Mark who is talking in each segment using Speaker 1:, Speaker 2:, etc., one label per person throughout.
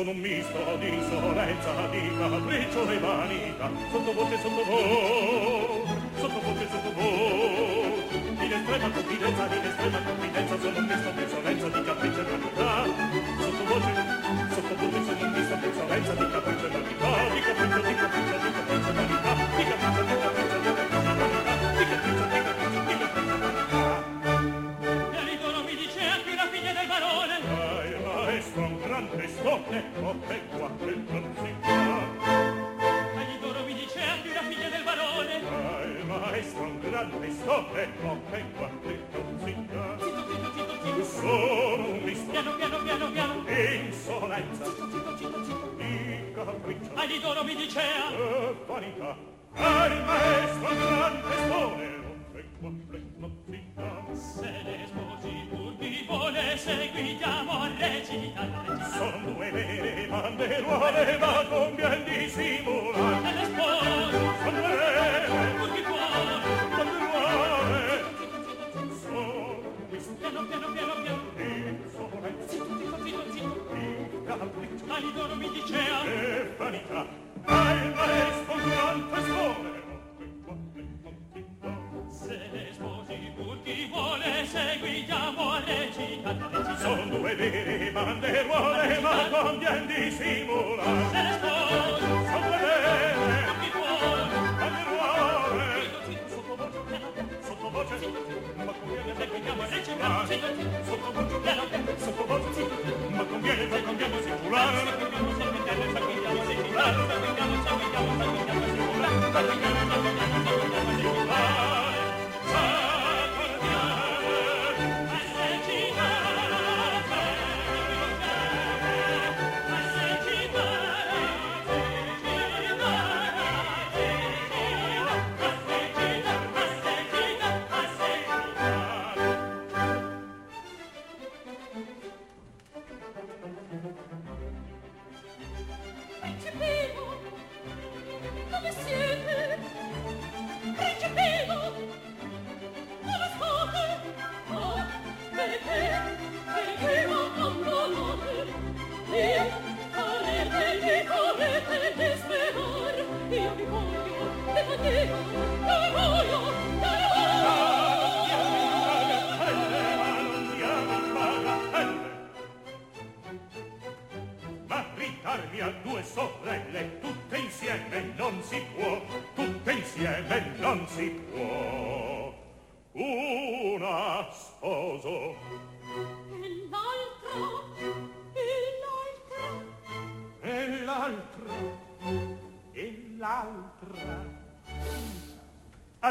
Speaker 1: sono un misto di insolenza, di capriccio e vanità, sottovoce, sottovoce,
Speaker 2: dentro che
Speaker 1: quanto
Speaker 2: zitto zitto
Speaker 1: sono un
Speaker 2: piano piano piano piano.
Speaker 1: E insolenza di capriccio ma
Speaker 2: di mi dicea.
Speaker 1: Vanità. Son due vere banderuole, ma convien
Speaker 2: dissimulare.
Speaker 1: Son due vere banderuole, sottovoce, ma conviene vergogniamo
Speaker 2: e cirare.
Speaker 1: Sottovoce, sottovoce, ma conviene vergogniamo e cirare. Vergogniamo, vergogniamo,
Speaker 3: vergogniamo, vergogniamo, vergogniamo, vergogniamo,
Speaker 1: vergogniamo, vergogniamo, vergogniamo, vergogniamo,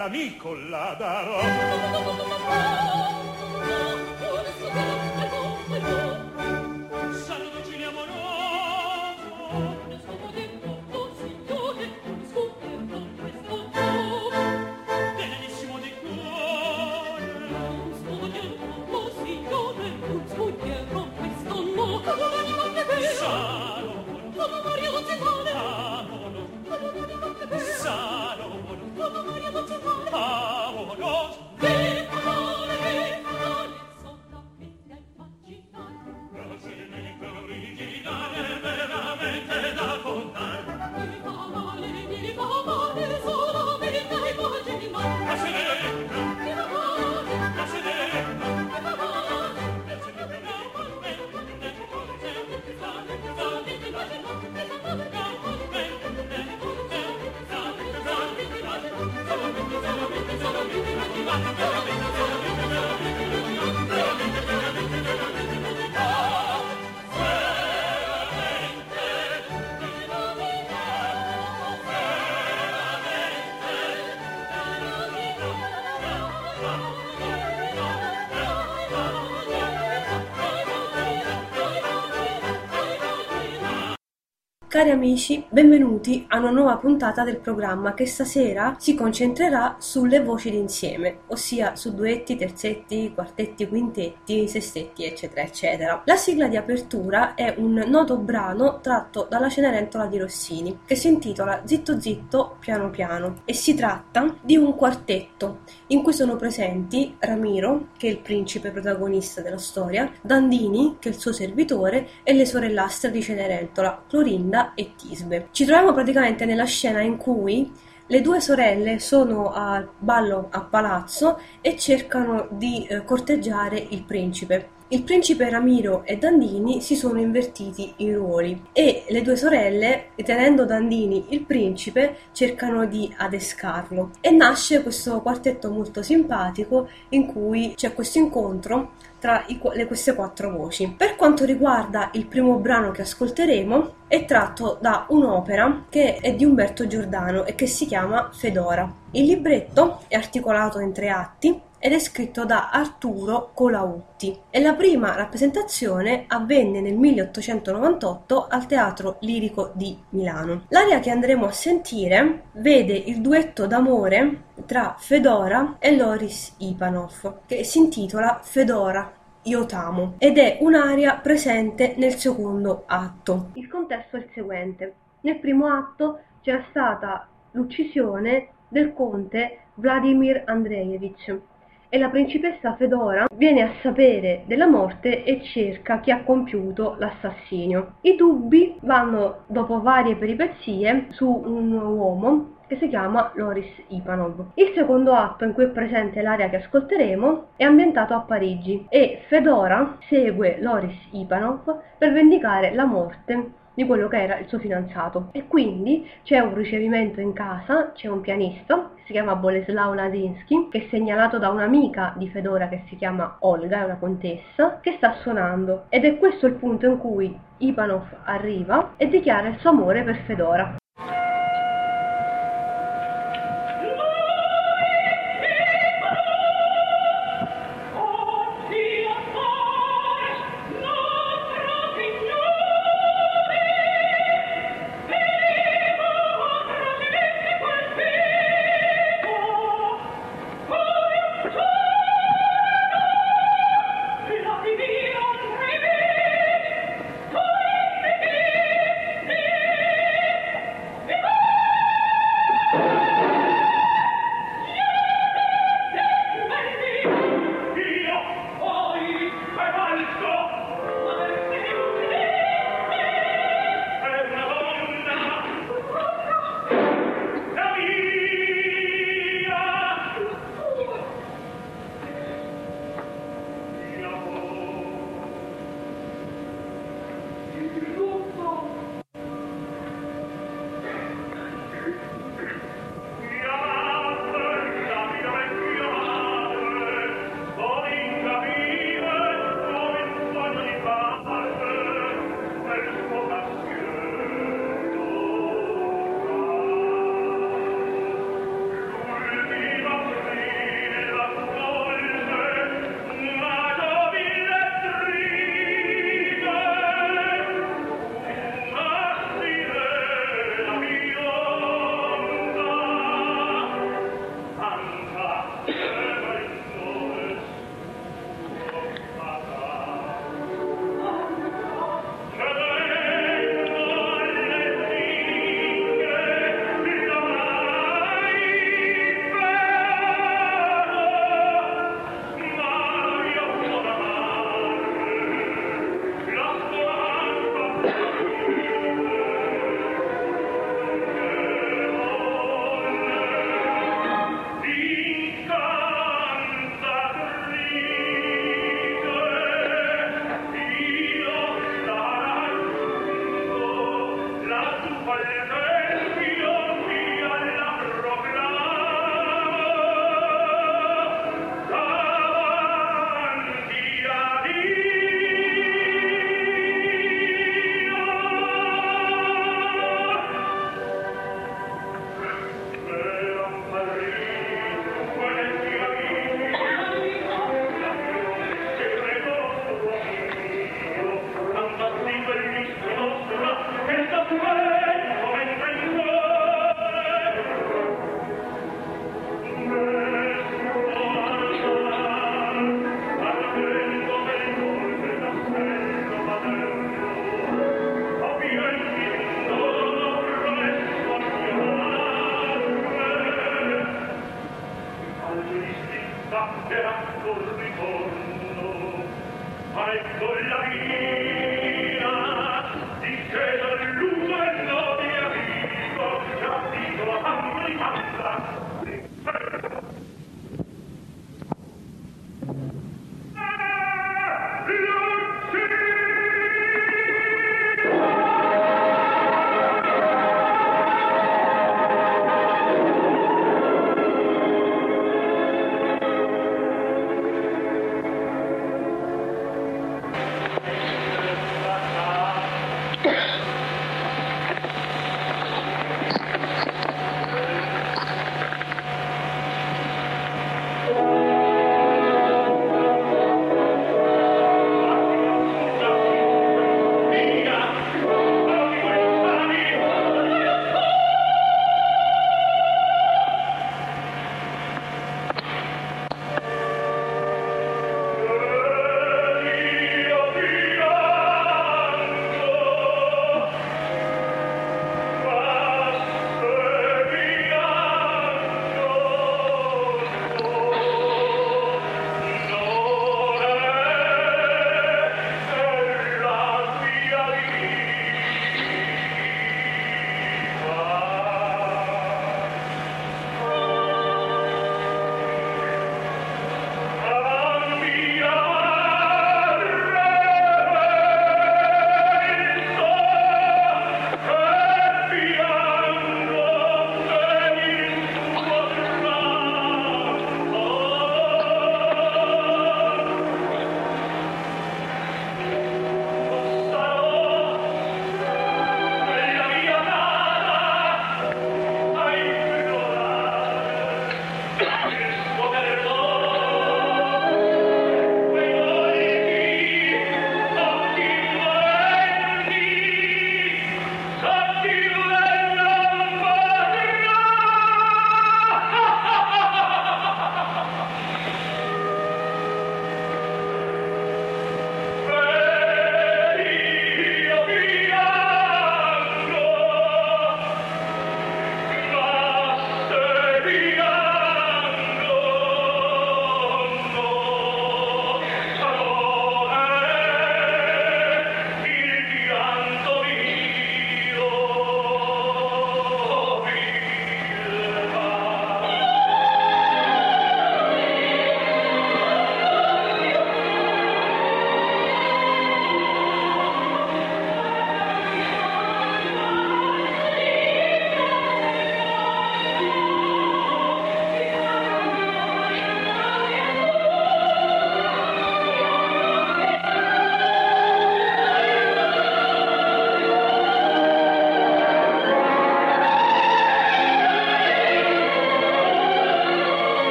Speaker 1: all'amico la darò.
Speaker 4: Cari amici, benvenuti a una nuova puntata del programma che stasera si concentrerà sulle voci d'insieme, ossia su duetti, terzetti, quartetti, quintetti, sestetti, eccetera, eccetera. La sigla di apertura è un noto brano tratto dalla Cenerentola di Rossini, che si intitola Zitto zitto, piano piano, e si tratta di un quartetto in cui sono presenti Ramiro, che è il principe protagonista della storia, Dandini, che è il suo servitore, e le sorellastre di Cenerentola, Clorinda e Tisbe. Ci troviamo praticamente nella scena in cui le due sorelle sono a ballo a palazzo e cercano di eh, corteggiare il principe. Il principe Ramiro e Dandini si sono invertiti i ruoli e le due sorelle, ritenendo Dandini il principe, cercano di adescarlo. E nasce questo quartetto molto simpatico in cui c'è questo incontro tra i, le, queste quattro voci. Per quanto riguarda il primo brano che ascolteremo, è tratto da un'opera che è di Umberto Giordano e che si chiama Fedora. Il libretto è articolato in tre atti ed è scritto da Arturo Colautti e la prima rappresentazione avvenne nel 1898 al Teatro Lirico di Milano. L'aria che andremo a sentire vede il duetto d'amore tra Fedora e Loris Ipanov che si intitola Fedora io t'amo ed è un'aria presente nel secondo atto. Il contesto è il seguente. Nel primo atto c'era stata l'uccisione del conte Vladimir Andreevich e la principessa Fedora viene a sapere della morte e cerca chi ha compiuto l'assassinio. I dubbi vanno, dopo varie peripezie, su un uomo che si chiama Loris Ipanov. Il secondo atto in cui è presente l'area che ascolteremo è ambientato a Parigi e Fedora segue Loris Ipanov per vendicare la morte di quello che era il suo fidanzato e quindi c'è un ricevimento in casa, c'è un pianista si chiama Boleslav Ladinsky che è segnalato da un'amica di Fedora che si chiama Olga, è una contessa, che sta suonando ed è questo il punto in cui Ipanov arriva e dichiara il suo amore per Fedora.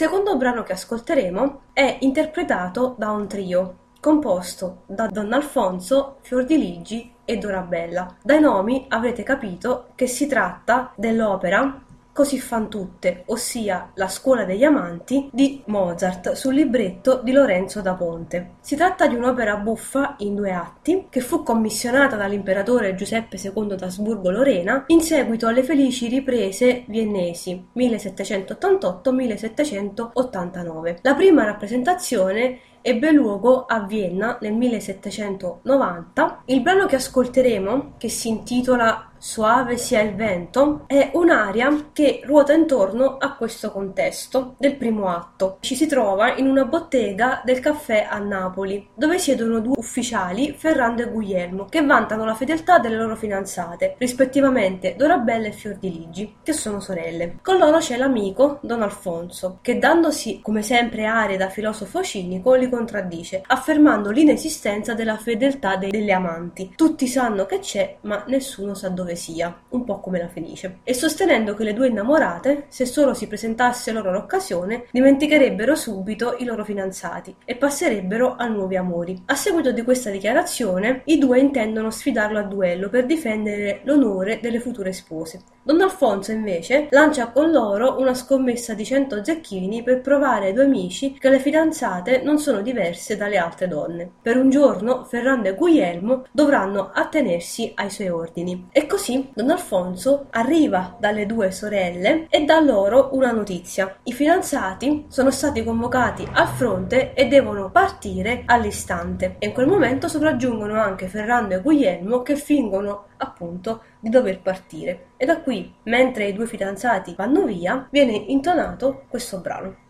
Speaker 4: Secondo brano che ascolteremo è interpretato da un trio composto da Don Alfonso, Fiordiligi e Dorabella. Dai nomi avrete capito che si tratta dell'opera Così fan tutte, ossia La scuola degli amanti di Mozart sul libretto di Lorenzo da Ponte. Si tratta di un'opera buffa in due atti che fu commissionata dall'imperatore Giuseppe II d'Asburgo-Lorena in seguito alle felici riprese viennesi 1788-1789. La prima rappresentazione ebbe luogo a Vienna nel 1790. Il brano che ascolteremo, che si intitola Soave sia il vento, è un'aria che ruota intorno a questo contesto del primo atto. Ci si trova in una bottega del caffè a Napoli, dove siedono due ufficiali, Ferrando e Guglielmo, che vantano la fedeltà delle loro fidanzate, rispettivamente Dorabella e Fiordiligi, che sono sorelle. Con loro c'è l'amico Don Alfonso, che dandosi come sempre aria da filosofo cinico li contraddice, affermando l'inesistenza della fedeltà delle amanti. Tutti sanno che c'è, ma nessuno sa dove sia, un po' come la Fenice, e sostenendo che le due innamorate, se solo si presentasse loro l'occasione, dimenticherebbero subito i loro fidanzati e passerebbero a nuovi amori. A seguito di questa dichiarazione, i due intendono sfidarlo a duello per difendere l'onore delle future spose. Don Alfonso invece lancia con loro una scommessa di cento zecchini per provare ai due amici che le fidanzate non sono diverse dalle altre donne. Per un giorno Ferrando e Guglielmo dovranno attenersi ai suoi ordini. E così Don Alfonso arriva dalle due sorelle e dà loro una notizia. I fidanzati sono stati convocati al fronte e devono partire all'istante. E in quel momento sopraggiungono anche Ferrando e Guglielmo che fingono appunto di dover partire. E da qui, mentre i due fidanzati vanno via, viene intonato questo brano.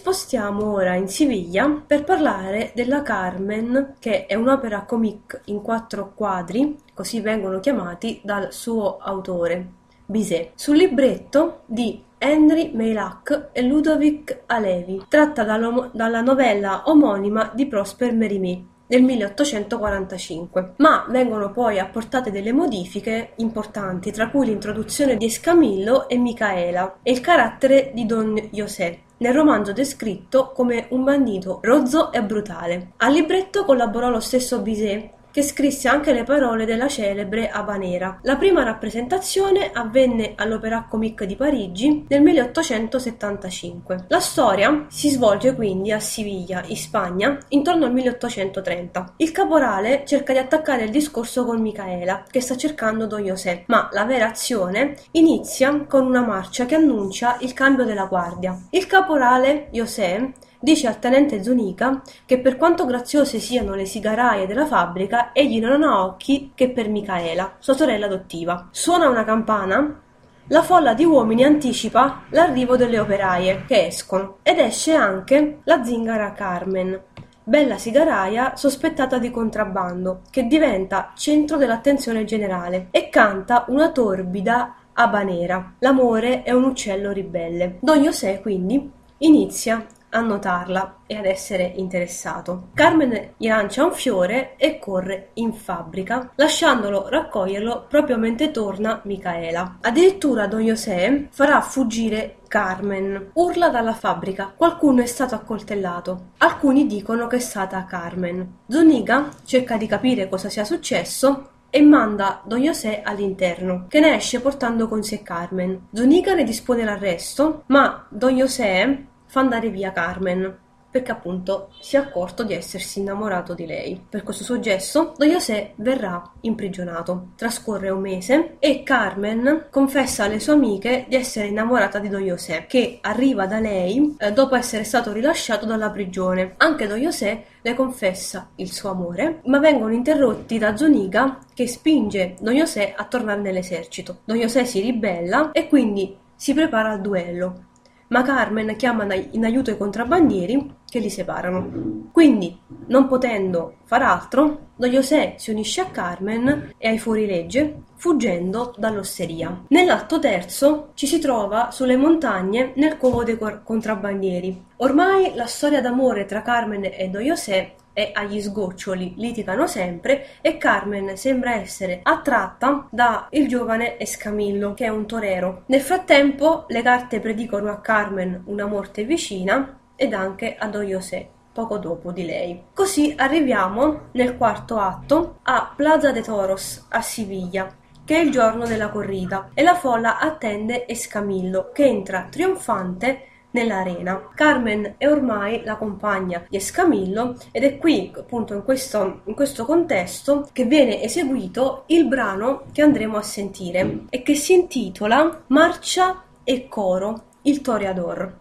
Speaker 4: Spostiamo ora in Siviglia per parlare della Carmen, che è un'opera comique in quattro quadri, così vengono chiamati dal suo autore, Bizet, sul libretto di Henry Meilhac e Ludovic Alevi, tratta dalla novella omonima di Prosper Mérimée. nel 1845, ma vengono poi apportate delle modifiche importanti, tra cui l'introduzione di Escamillo e Micaela e il carattere di Don José, nel romanzo descritto come un bandito rozzo e brutale. Al libretto collaborò lo stesso Bizet che scrisse anche le parole della celebre Habanera. La prima rappresentazione avvenne all'Opéra Comique di Parigi nel 1875. La storia si svolge quindi a Siviglia, in Spagna, intorno al 1830. Il caporale cerca di attaccare il discorso con Micaela, che sta cercando Don José, ma la vera azione inizia con una marcia che annuncia il cambio della guardia. Il caporale José dice al tenente Zunica che per quanto graziose siano le sigaraie della fabbrica, egli non ha occhi che per Micaela, sua sorella adottiva. Suona una campana la folla di uomini anticipa l'arrivo delle operaie che escono ed esce anche la zingara Carmen, bella sigaraia sospettata di contrabbando, che diventa centro dell'attenzione generale e canta una torbida abanera. L'amore è un uccello ribelle. Don José quindi inizia a notarla e ad essere interessato. Carmen gli lancia un fiore e corre in fabbrica, lasciandolo raccoglierlo proprio mentre torna Micaela. Addirittura Don José farà fuggire Carmen. Urla dalla fabbrica. Qualcuno è stato accoltellato. Alcuni dicono che è stata Carmen. Zuniga cerca di capire cosa sia successo e manda Don José all'interno, che ne esce portando con sé Carmen. Zuniga ne dispone l'arresto, ma Don José fa andare via Carmen perché appunto si è accorto di essersi innamorato di lei. Per questo suo gesto, Don José verrà imprigionato. Trascorre un mese e Carmen confessa alle sue amiche di essere innamorata di Don José, che arriva da lei eh, dopo essere stato rilasciato dalla prigione. Anche Don José le confessa il suo amore, ma vengono interrotti da Zoniga che spinge Don José a tornare nell'esercito. Don José si ribella e quindi si prepara al duello ma Carmen chiama in aiuto i contrabbandieri che li separano. Quindi, non potendo far altro, Don José si unisce a Carmen e ai fuorilegge, fuggendo dall'osteria. Nell'atto terzo ci si trova sulle montagne nel covo dei contrabbandieri. Ormai la storia d'amore tra Carmen e Don José e agli sgoccioli litigano sempre e Carmen sembra essere attratta da il giovane Escamillo che è un torero. Nel frattempo le carte predicono a Carmen una morte vicina ed anche a Don José poco dopo di lei. Così arriviamo nel quarto atto a Plaza de Toros a Siviglia che è il giorno della corrida e la folla attende Escamillo che entra trionfante nell'arena. Carmen è ormai la compagna di Escamillo ed è qui, appunto, in questo, in questo contesto che viene eseguito il brano che andremo a sentire e che si intitola Marcia e coro, il Toreador.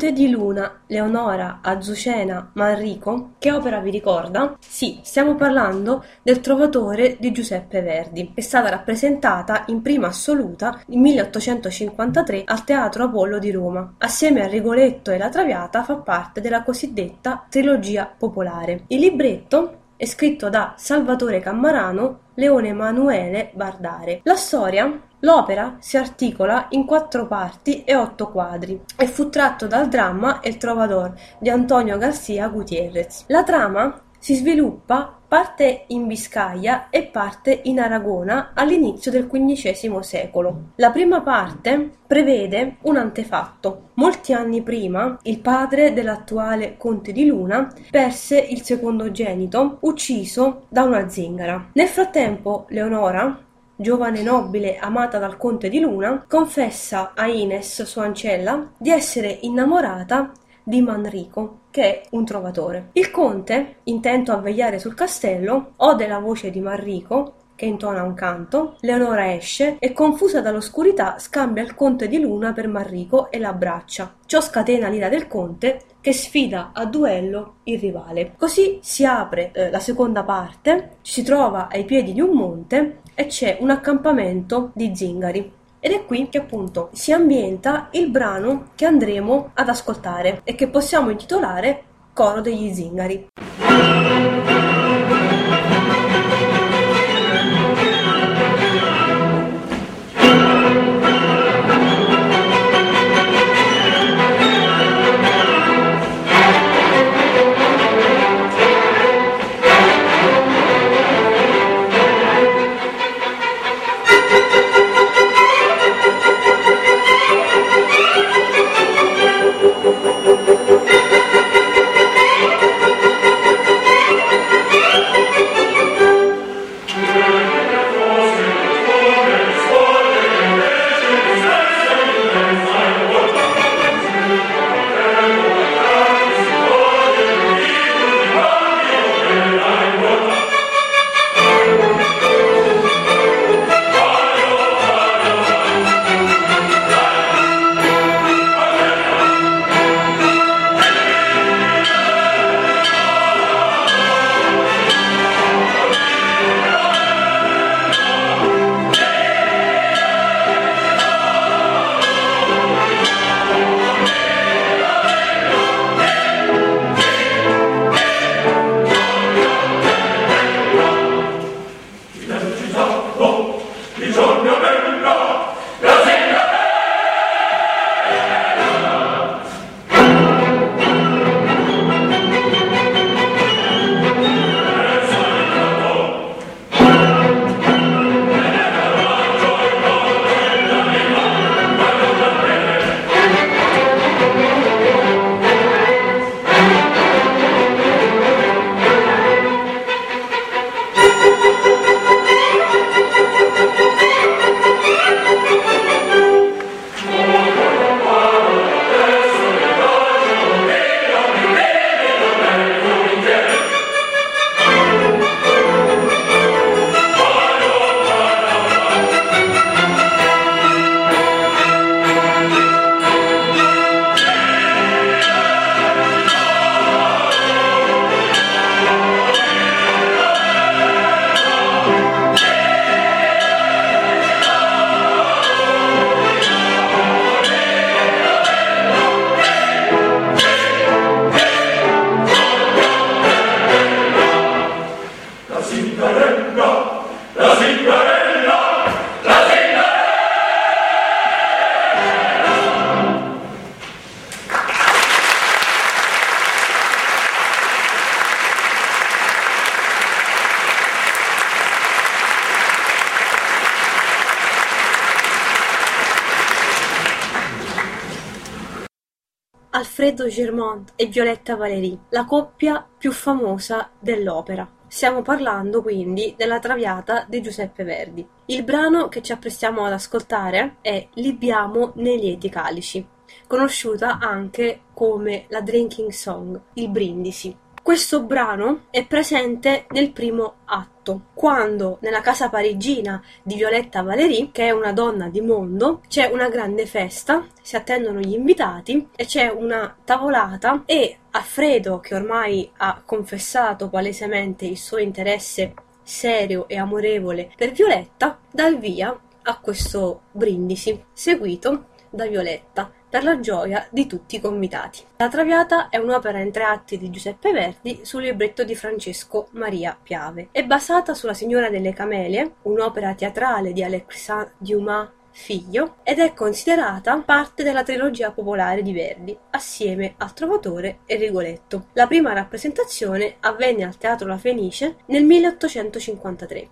Speaker 4: Conte di Luna, Leonora, Azucena, Manrico, che opera vi ricorda? Sì, stiamo parlando del Trovatore di Giuseppe Verdi, è stata rappresentata in prima assoluta nel 1853 al Teatro Apollo di Roma. Assieme a Rigoletto e La Traviata fa parte della cosiddetta trilogia popolare. Il libretto è scritto da Salvatore Cammarano, Leone Emanuele Bardare. La storia L'opera si articola in quattro parti e otto quadri e fu tratto dal dramma El Trovador di Antonio García Gutiérrez. La trama si sviluppa parte in Biscaglia e parte in Aragona all'inizio del XV secolo. La prima parte prevede un antefatto. Molti anni prima, il padre dell'attuale conte di Luna perse il secondogenito ucciso da una zingara. Nel frattempo, Leonora, giovane nobile amata dal conte di Luna, confessa a Ines, sua ancella, di essere innamorata di Manrico, che è un trovatore. Il conte, intento a vegliare sul castello, ode la voce di Manrico che intona un canto, Leonora esce e confusa dall'oscurità scambia il conte di Luna per Manrico e l'abbraccia. Ciò scatena l'ira del conte che sfida a duello il rivale. Così si apre eh, la seconda parte, si trova ai piedi di un monte e c'è un accampamento di zingari. Ed è qui che appunto si ambienta il brano che andremo ad ascoltare e che possiamo intitolare Coro degli zingari. Alfredo Germont e Violetta Valéry, la coppia più famosa dell'opera. Stiamo parlando quindi della Traviata di Giuseppe Verdi. Il brano che ci apprestiamo ad ascoltare è Libiamo nei lieti calici, conosciuta anche come la Drinking Song, il brindisi. Questo brano è presente nel primo atto, quando nella casa parigina di Violetta Valéry, che è una donna di mondo, c'è una grande festa, si attendono gli invitati e c'è una tavolata e Alfredo, che ormai ha confessato palesemente il suo interesse serio e amorevole per Violetta, dà il via a questo brindisi, seguito da Violetta, per la gioia di tutti i convitati. La Traviata è un'opera in tre atti di Giuseppe Verdi sul libretto di Francesco Maria Piave. È basata sulla Signora delle Camelie, un'opera teatrale di Alexandre Dumas figlio ed è considerata parte della trilogia popolare di Verdi, assieme al Trovatore e Rigoletto. La prima rappresentazione avvenne al Teatro La Fenice nel 1853.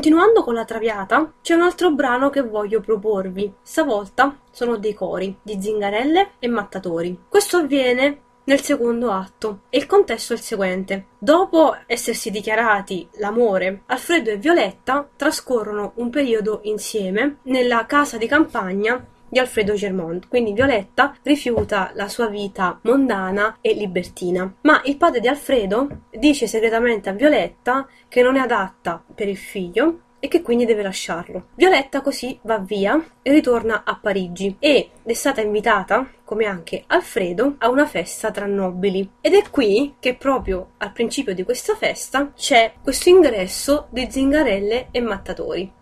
Speaker 4: Continuando con la Traviata, c'è un altro brano che voglio proporvi. Stavolta sono dei cori di zingarelle e mattatori. Questo avviene nel secondo atto e il contesto è il seguente. Dopo essersi dichiarati l'amore, Alfredo e Violetta trascorrono un periodo insieme nella casa di campagna di Alfredo Germont. Quindi Violetta rifiuta la sua vita mondana e libertina. Ma il padre di Alfredo dice segretamente a Violetta che non è adatta per il figlio e che quindi deve lasciarlo. Violetta così va via e ritorna a Parigi ed è stata invitata, come anche Alfredo, a una festa tra nobili. Ed è qui che proprio al principio di questa festa c'è questo ingresso di zingarelle e mattatori.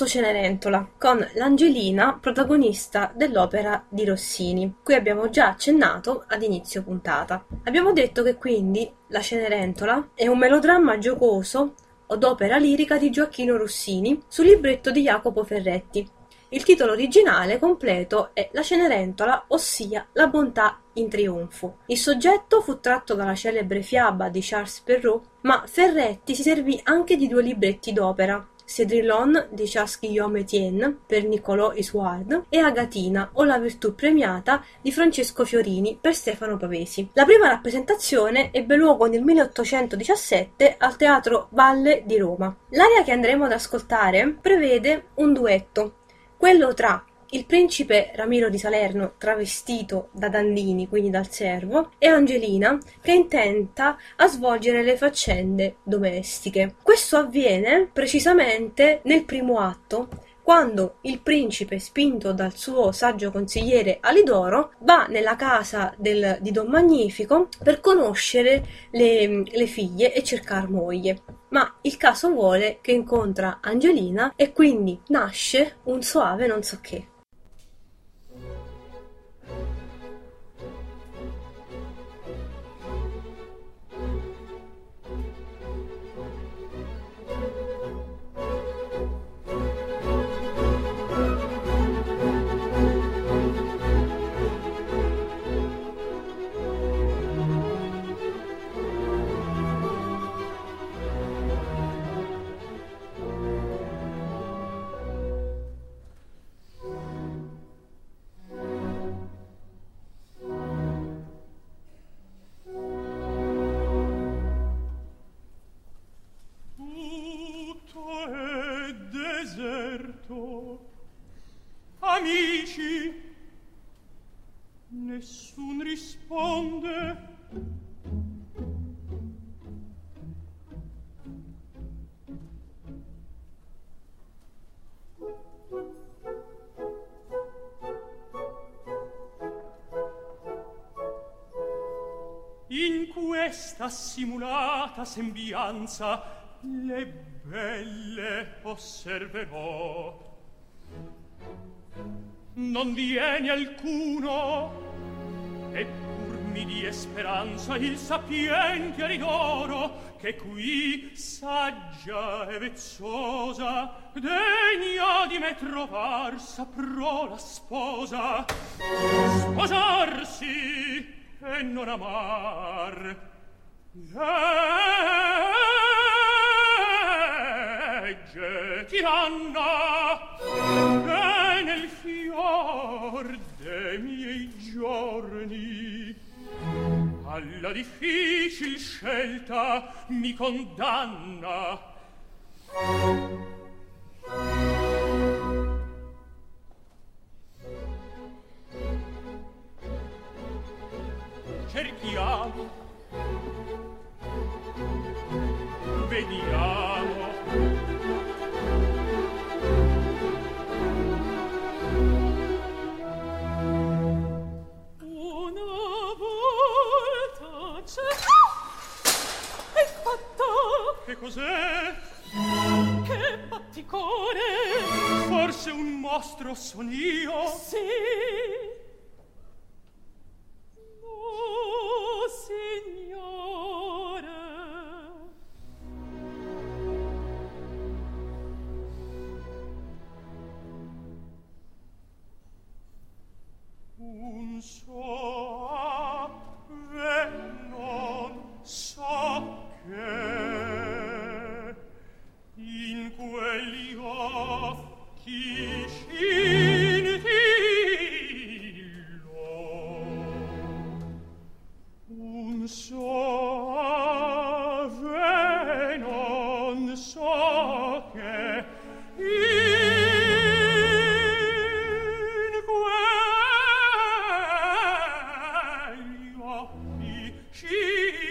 Speaker 4: Verso Cenerentola con l'Angelina protagonista dell'opera di Rossini, cui abbiamo già accennato ad inizio puntata. Abbiamo detto che quindi la Cenerentola è un melodramma giocoso od opera lirica di Gioacchino Rossini sul libretto di Jacopo Ferretti, il titolo originale completo è La Cenerentola, ossia La bontà in trionfo. Il soggetto fu tratto dalla celebre fiaba di Charles Perrault, ma Ferretti si servì anche di due libretti d'opera, Cedrillon di Charles Guillaume Etienne per Niccolò Isuard e Agatina o la virtù premiata di Francesco Fiorini per Stefano Pavesi. La prima rappresentazione ebbe luogo nel 1817 al Teatro Valle di Roma. L'aria che andremo ad ascoltare prevede un duetto quello tra il principe Ramiro di Salerno travestito da Dandini, quindi dal servo, e Angelina che intenta a svolgere le faccende domestiche. Questo avviene precisamente nel primo atto quando il principe, spinto dal suo saggio consigliere Alidoro, va nella casa del, di Don Magnifico per conoscere le, le figlie e cercare moglie. Ma il caso vuole che incontra Angelina e quindi nasce un soave non so che.
Speaker 2: Amici. Nessun risponde. In questa simulata sembianza le belle osserverò non viene alcuno. E pur mi die speranza il sapiente ridoro che qui saggia e vezzosa degna di me trovar saprò la sposa. Sposarsi e non amar. Eh! Legge tiranna e nel fior de miei giorni. Alla difficil scelta mi condanna. Cerchiamo. Vediamo che cos'è?
Speaker 3: Che batticore
Speaker 2: forse un mostro son io
Speaker 3: sì. No signore.
Speaker 2: Un solo occhi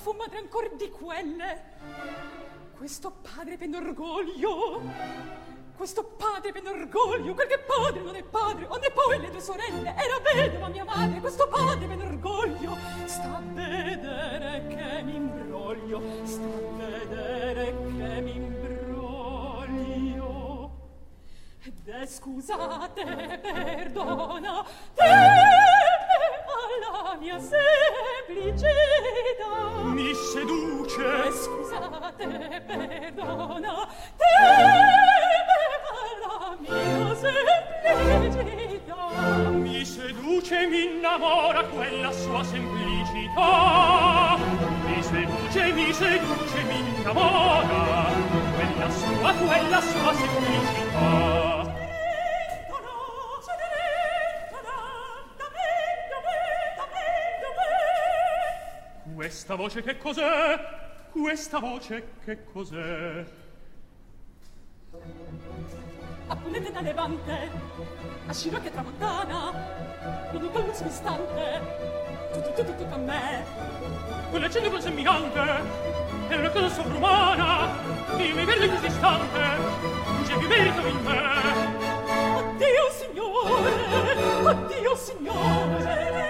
Speaker 3: fu madre ancor di quelle. Questo padre per orgoglio. Questo padre per orgoglio. Quel che padre non è padre. Onde poi le due sorelle. Era vedova mia madre. Questo padre per orgoglio. Sta a vedere che mi imbroglio sta a vedere che mi imbroglio ed è scusate perdona. Te alla mia semplicità.
Speaker 2: Mi seduce.
Speaker 3: E scusate perdona te alla mia semplicità.
Speaker 2: Mi seduce mi innamora quella sua semplicità. Mi seduce mi seduce mi innamora quella sua quella sua semplicità. Questa voce che cos'è? Questa voce che cos'è?
Speaker 3: Appunete da levante, a scirocche tramontana, non dico luz distante, tutto, tutto, tutto a me.
Speaker 2: Quell'accento quel semminante è una cosa sovrumana. Io mi vedo in questo istante, c'è più merito in me.
Speaker 3: Addio, signore, addio, signore,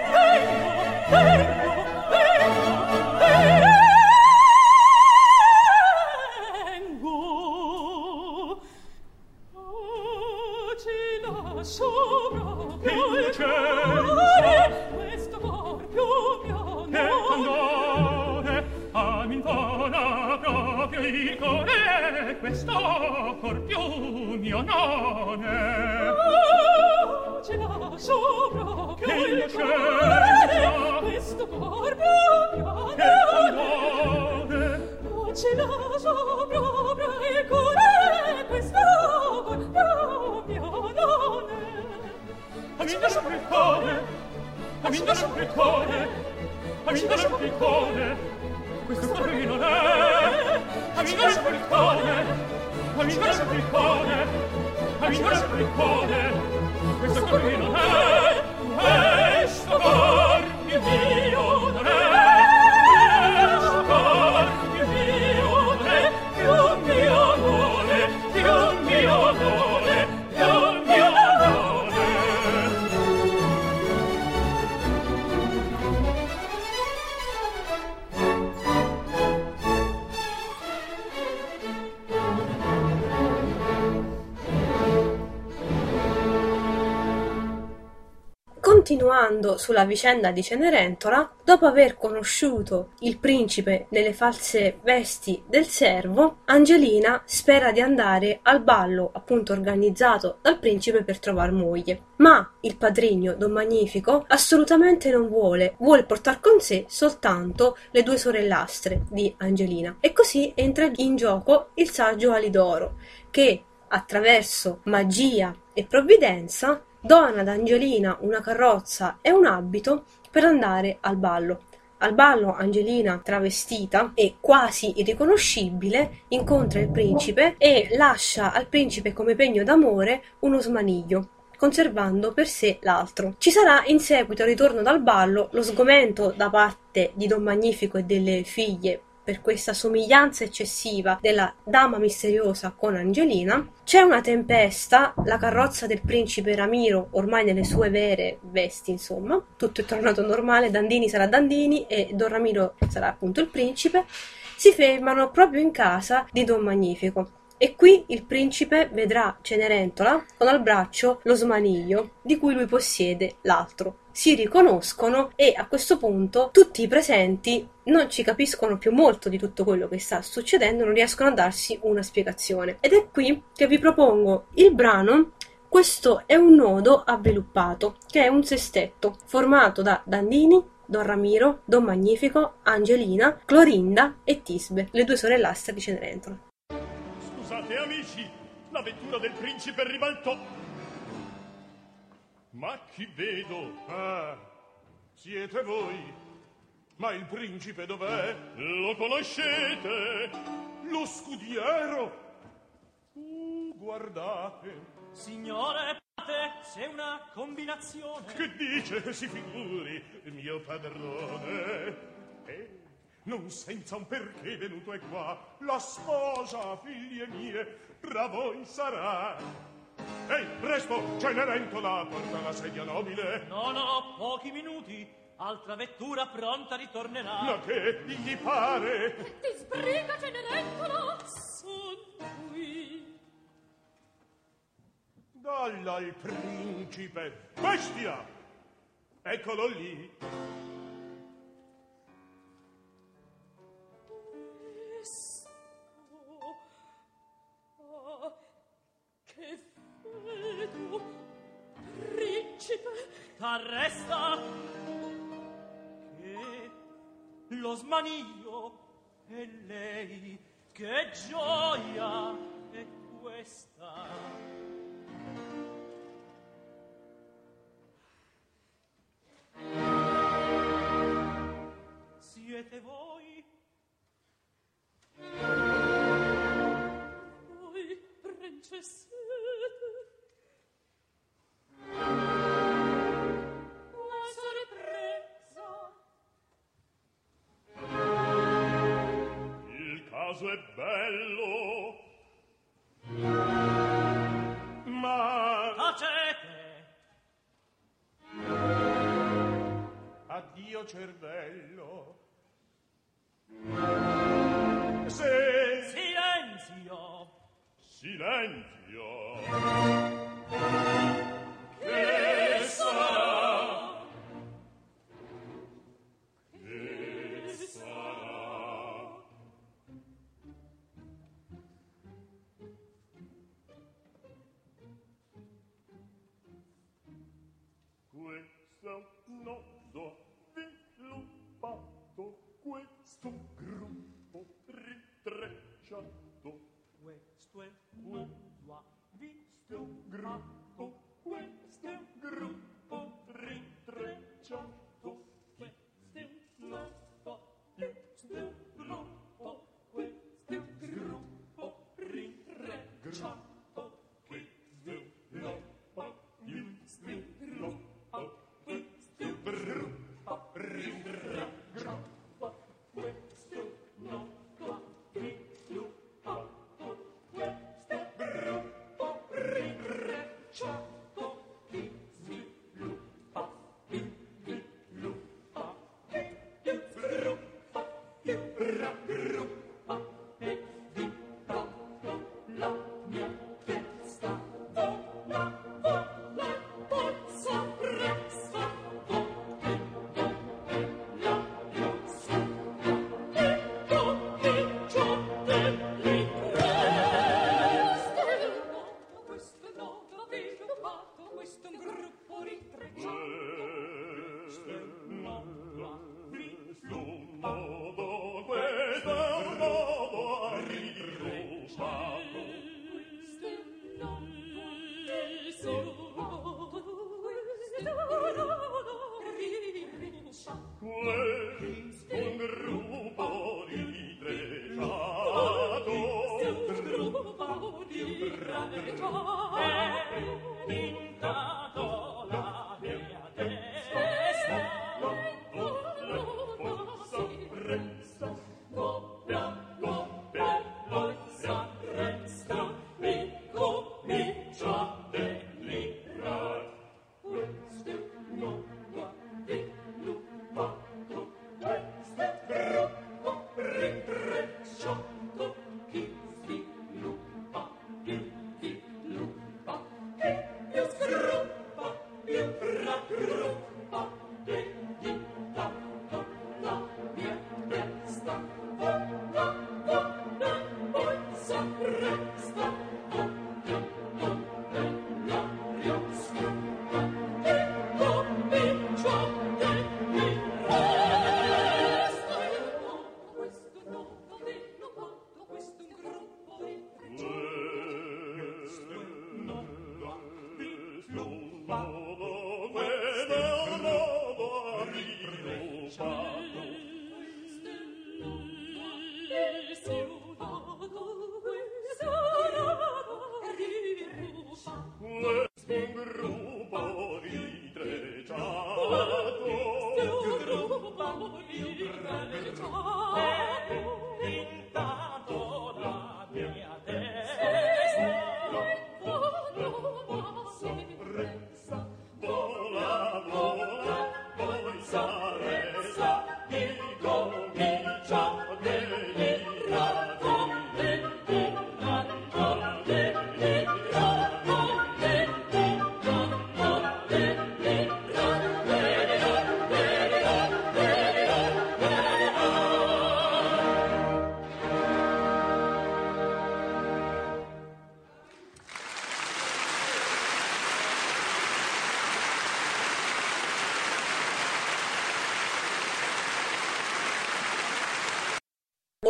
Speaker 3: Amina Spricone, questo
Speaker 5: corrino è,
Speaker 3: è questo cuor mio
Speaker 4: Continuando sulla vicenda di Cenerentola, dopo aver conosciuto il principe nelle false vesti del servo, Angelina spera di andare al ballo appunto organizzato dal principe per trovare moglie. Ma il padrigno, Don Magnifico, assolutamente non vuole, vuole portare con sé soltanto le due sorellastre di Angelina. E così entra in gioco il saggio Alidoro, che attraverso magia e provvidenza dona ad Angelina una carrozza e un abito per andare al ballo. Al ballo Angelina, travestita e quasi irriconoscibile, incontra il principe e lascia al principe come pegno d'amore uno smaniglio conservando per sé l'altro. Ci sarà in seguito al ritorno dal ballo lo sgomento da parte di Don Magnifico e delle figlie per questa somiglianza eccessiva della dama misteriosa con Angelina. C'è una tempesta, la carrozza del principe Ramiro, ormai nelle sue vere vesti, insomma, tutto è tornato normale, Dandini sarà Dandini e Don Ramiro sarà appunto il principe, si fermano proprio in casa di Don Magnifico. E qui il principe vedrà Cenerentola con al braccio lo smaniglio di cui lui possiede l'altro. Si riconoscono e a questo punto tutti i presenti non ci capiscono più molto di tutto quello che sta succedendo, non riescono a darsi una spiegazione. Ed è qui che vi propongo il brano questo è un nodo avviluppato, che è un sestetto, formato da Dandini, Don Ramiro, Don Magnifico, Angelina, Clorinda e Tisbe, le due sorellastre di Cenerentola.
Speaker 6: Scusate amici, la vettura del principe ribaltò. Ma chi vedo?
Speaker 1: Ah, siete voi. Ma il principe dov'è?
Speaker 6: Lo conoscete?
Speaker 1: Lo scudiero? Uh, guardate.
Speaker 5: Signore, c'è una combinazione.
Speaker 1: Che dice? Si figuri, mio padrone. Eh, non senza un perché venuto è qua. La sposa, figlie mie, tra voi sarà. Ehi, presto, Cenerentola, porta la sedia nobile.
Speaker 5: No, no, pochi minuti. Altra vettura pronta ritornerà.
Speaker 1: Ma che gli pare?
Speaker 3: Ti sbriga Cenerentola? Son qui.
Speaker 1: Dalla al principe. Bestia! Eccolo lì.
Speaker 3: Principe.
Speaker 5: T'arresta che lo smaniglio è lei che gioia è questa siete voi
Speaker 3: Voi, principesse. Ma
Speaker 6: caso è bello.
Speaker 1: Ma
Speaker 5: tacete.
Speaker 1: Addio cervello. Se
Speaker 5: silenzio.
Speaker 6: Silenzio.
Speaker 3: Irma.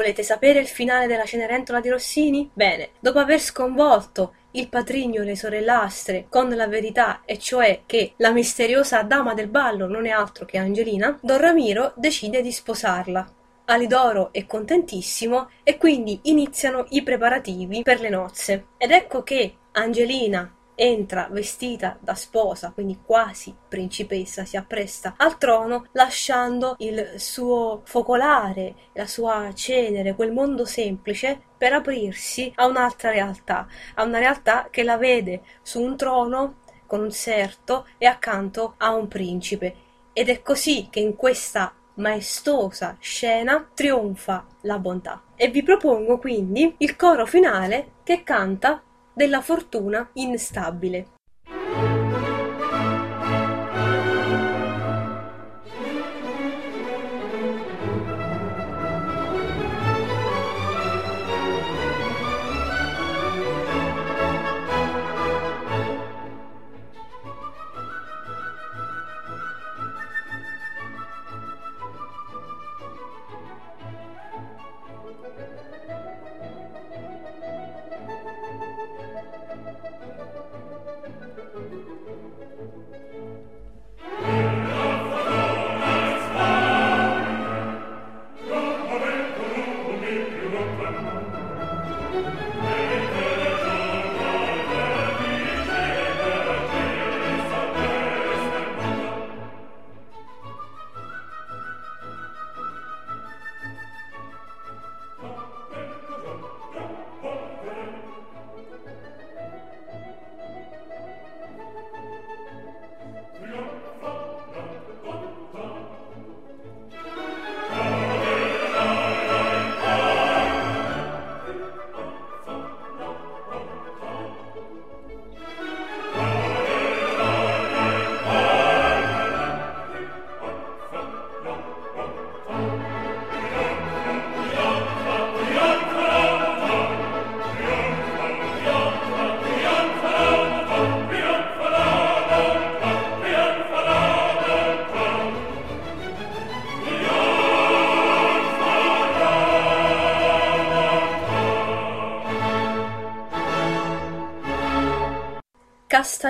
Speaker 4: Volete sapere il finale della Cenerentola di Rossini? Bene, dopo aver sconvolto il patrigno e le sorellastre con la verità, e cioè che la misteriosa dama del ballo non è altro che Angelina, Don Ramiro decide di sposarla. Alidoro è contentissimo e quindi iniziano i preparativi per le nozze. Ed ecco che Angelina entra vestita da sposa, quindi quasi principessa, si appresta al trono, lasciando il suo focolare, la sua cenere, quel mondo semplice, per aprirsi a un'altra realtà, a una realtà che la vede su un trono con un serto e accanto a un principe. Ed è così che in questa maestosa scena trionfa la bontà. E vi propongo quindi il coro finale che canta della fortuna instabile.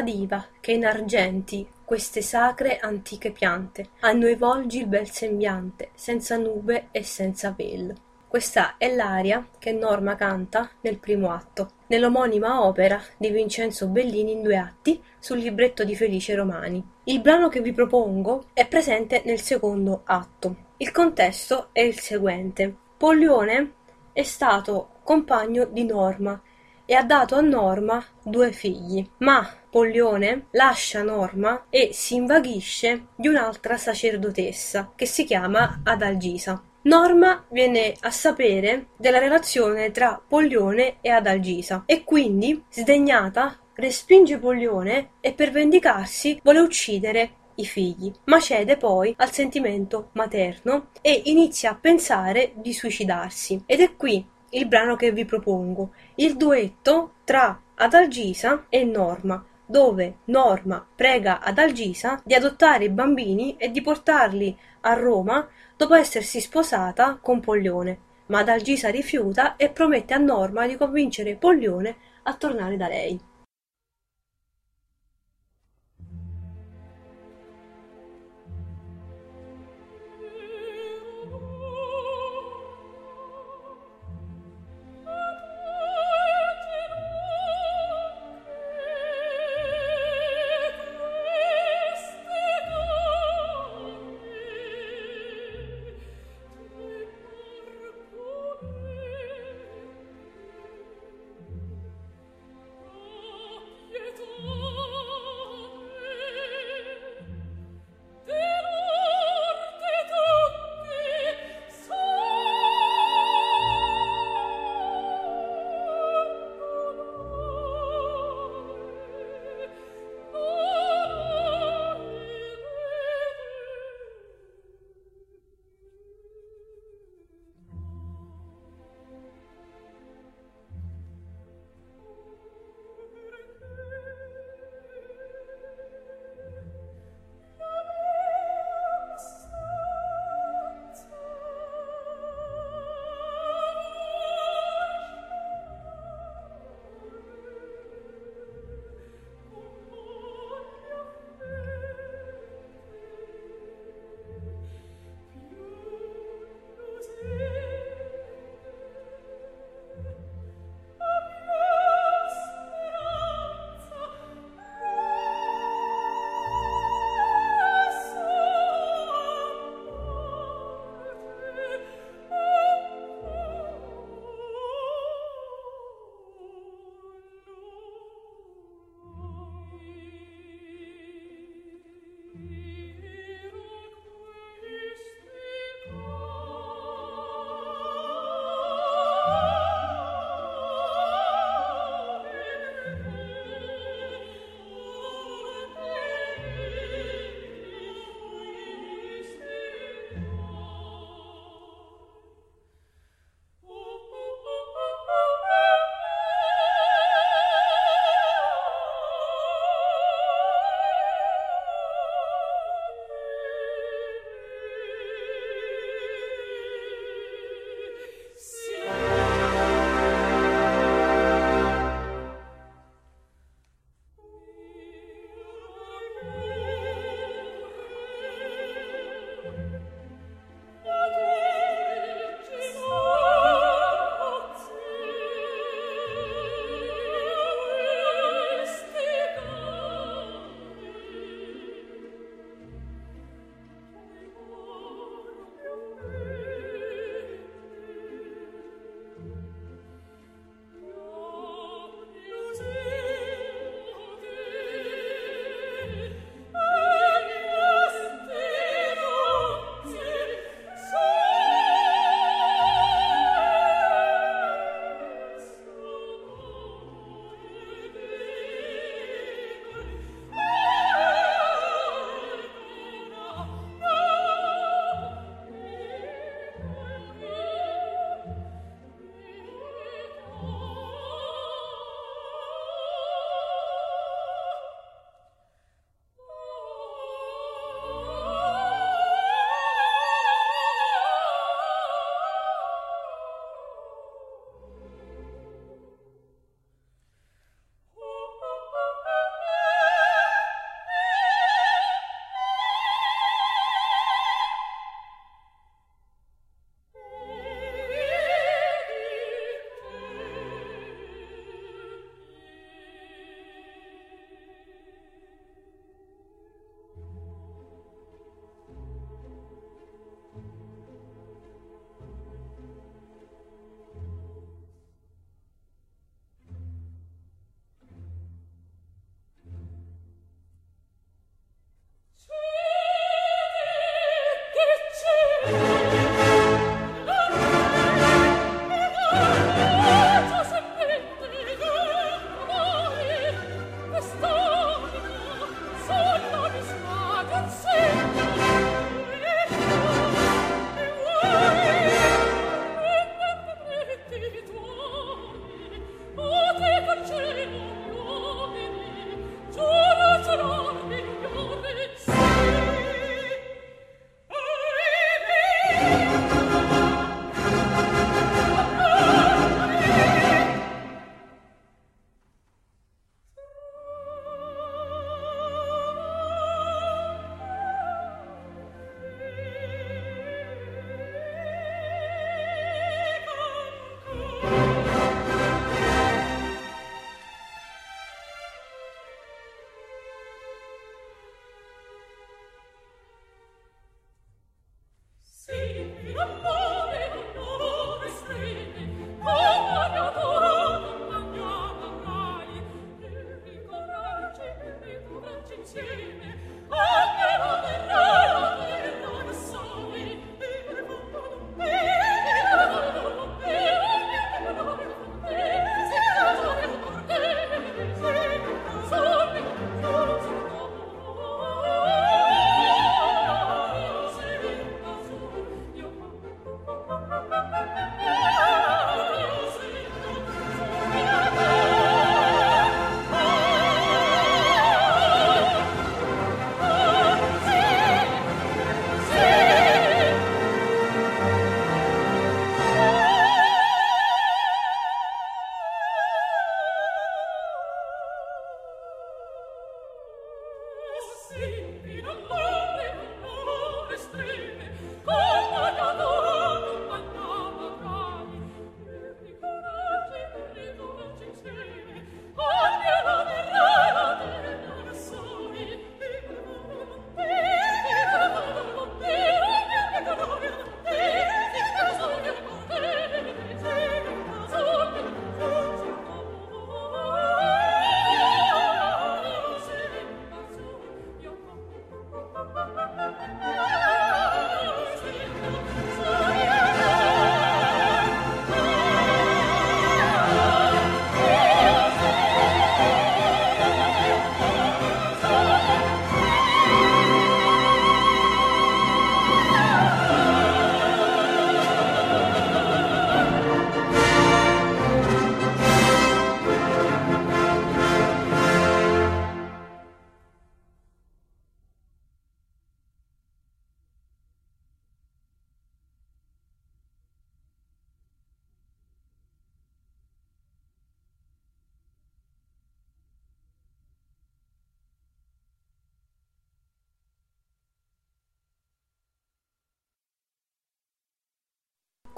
Speaker 4: Diva, che in argenti queste sacre antiche piante, a noi volgi il bel sembiante, senza nube e senza vel. Questa è l'aria che Norma canta nel primo atto, nell'omonima opera di Vincenzo Bellini in due atti sul libretto di Felice Romani. Il brano che vi propongo è presente nel secondo atto. Il contesto è il seguente. Pollione è stato compagno di Norma e ha dato a Norma due figli, ma Pollione lascia Norma e si invaghisce di un'altra sacerdotessa che si chiama Adalgisa. Norma viene a sapere della relazione tra Pollione e Adalgisa e quindi, sdegnata, respinge Pollione e per vendicarsi vuole uccidere i figli, ma cede poi al sentimento materno e inizia a pensare di suicidarsi. Ed è qui il brano che vi propongo, il duetto tra Adalgisa e Norma, dove Norma prega Adalgisa di adottare i bambini e di portarli a Roma dopo essersi sposata con Pollione, ma Adalgisa rifiuta e promette a Norma di convincere Pollione a tornare da lei.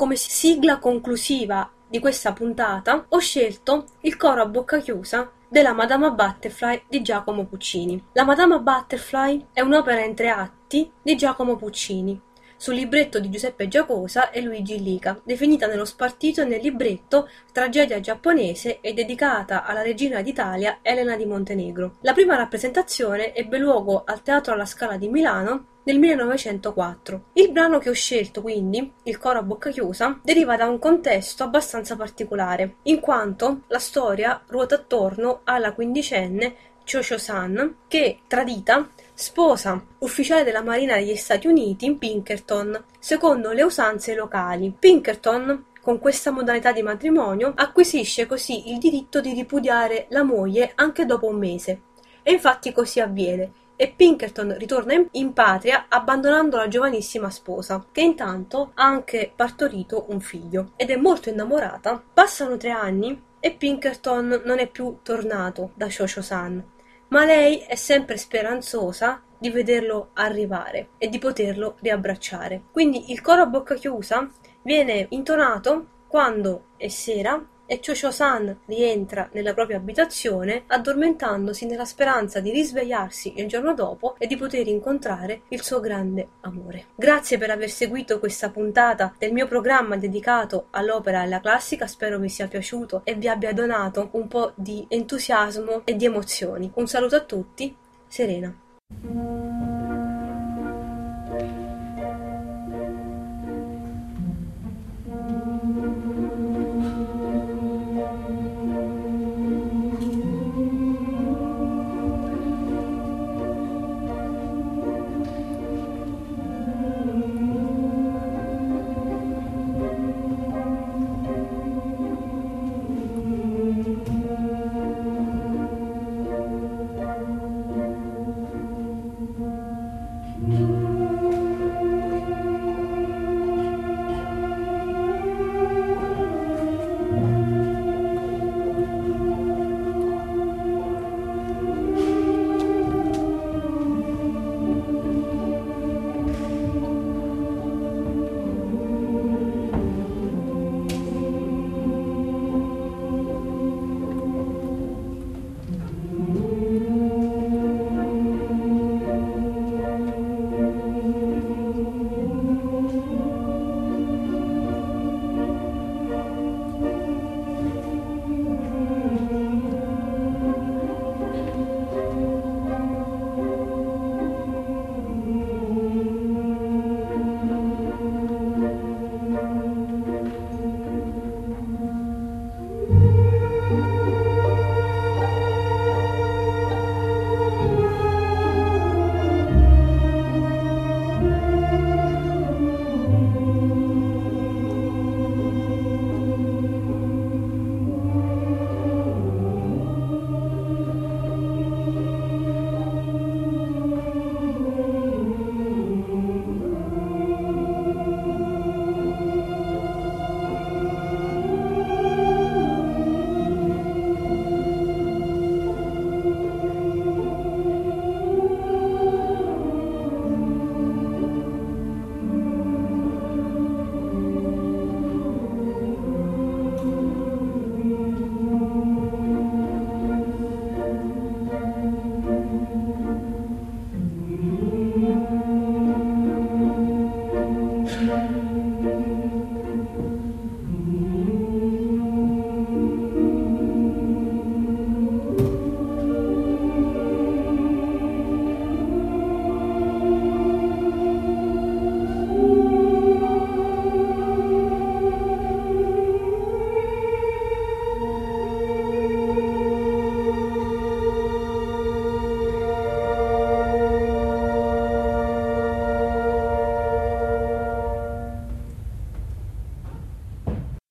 Speaker 4: Come sigla conclusiva di questa puntata ho scelto il coro a bocca chiusa della Madama Butterfly di Giacomo Puccini. La Madama Butterfly è un'opera in tre atti di Giacomo Puccini, sul libretto di Giuseppe Giacosa e Luigi Lica, definita nello spartito nel libretto Tragedia giapponese e dedicata alla regina d'Italia Elena di Montenegro. La prima rappresentazione ebbe luogo al Teatro alla Scala di Milano nel 1904. Il brano che ho scelto, quindi, il coro a bocca chiusa, deriva da un contesto abbastanza particolare, in quanto la storia ruota attorno alla quindicenne Cho-Cho-san che, tradita, sposa ufficiale della Marina degli Stati Uniti Pinkerton, secondo le usanze locali. Pinkerton con questa modalità di matrimonio acquisisce così il diritto di ripudiare la moglie anche dopo un mese. E infatti così avviene, e Pinkerton ritorna in patria abbandonando la giovanissima sposa, che intanto ha anche partorito un figlio ed è molto innamorata. Passano tre anni e Pinkerton non è più tornato da Shosho-san, ma lei è sempre speranzosa di vederlo arrivare e di poterlo riabbracciare. Quindi il coro a bocca chiusa viene intonato quando è sera e Cho-Cho-san rientra nella propria abitazione addormentandosi nella speranza di risvegliarsi il giorno dopo e di poter incontrare il suo grande amore. Grazie per aver seguito questa puntata del mio programma dedicato all'opera e alla classica, spero vi sia piaciuto e vi abbia donato un po' di entusiasmo e di emozioni. Un saluto a tutti, Serena.